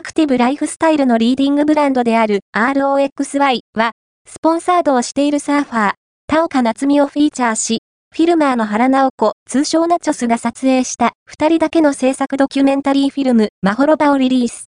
アクティブライフスタイルのリーディングブランドである ROXY は、スポンサードをしているサーファー、田岡夏美をフィーチャーし、フィルマーの原直子、通称ナチョスが撮影した二人だけの制作ドキュメンタリーフィルム、マホロバをリリース。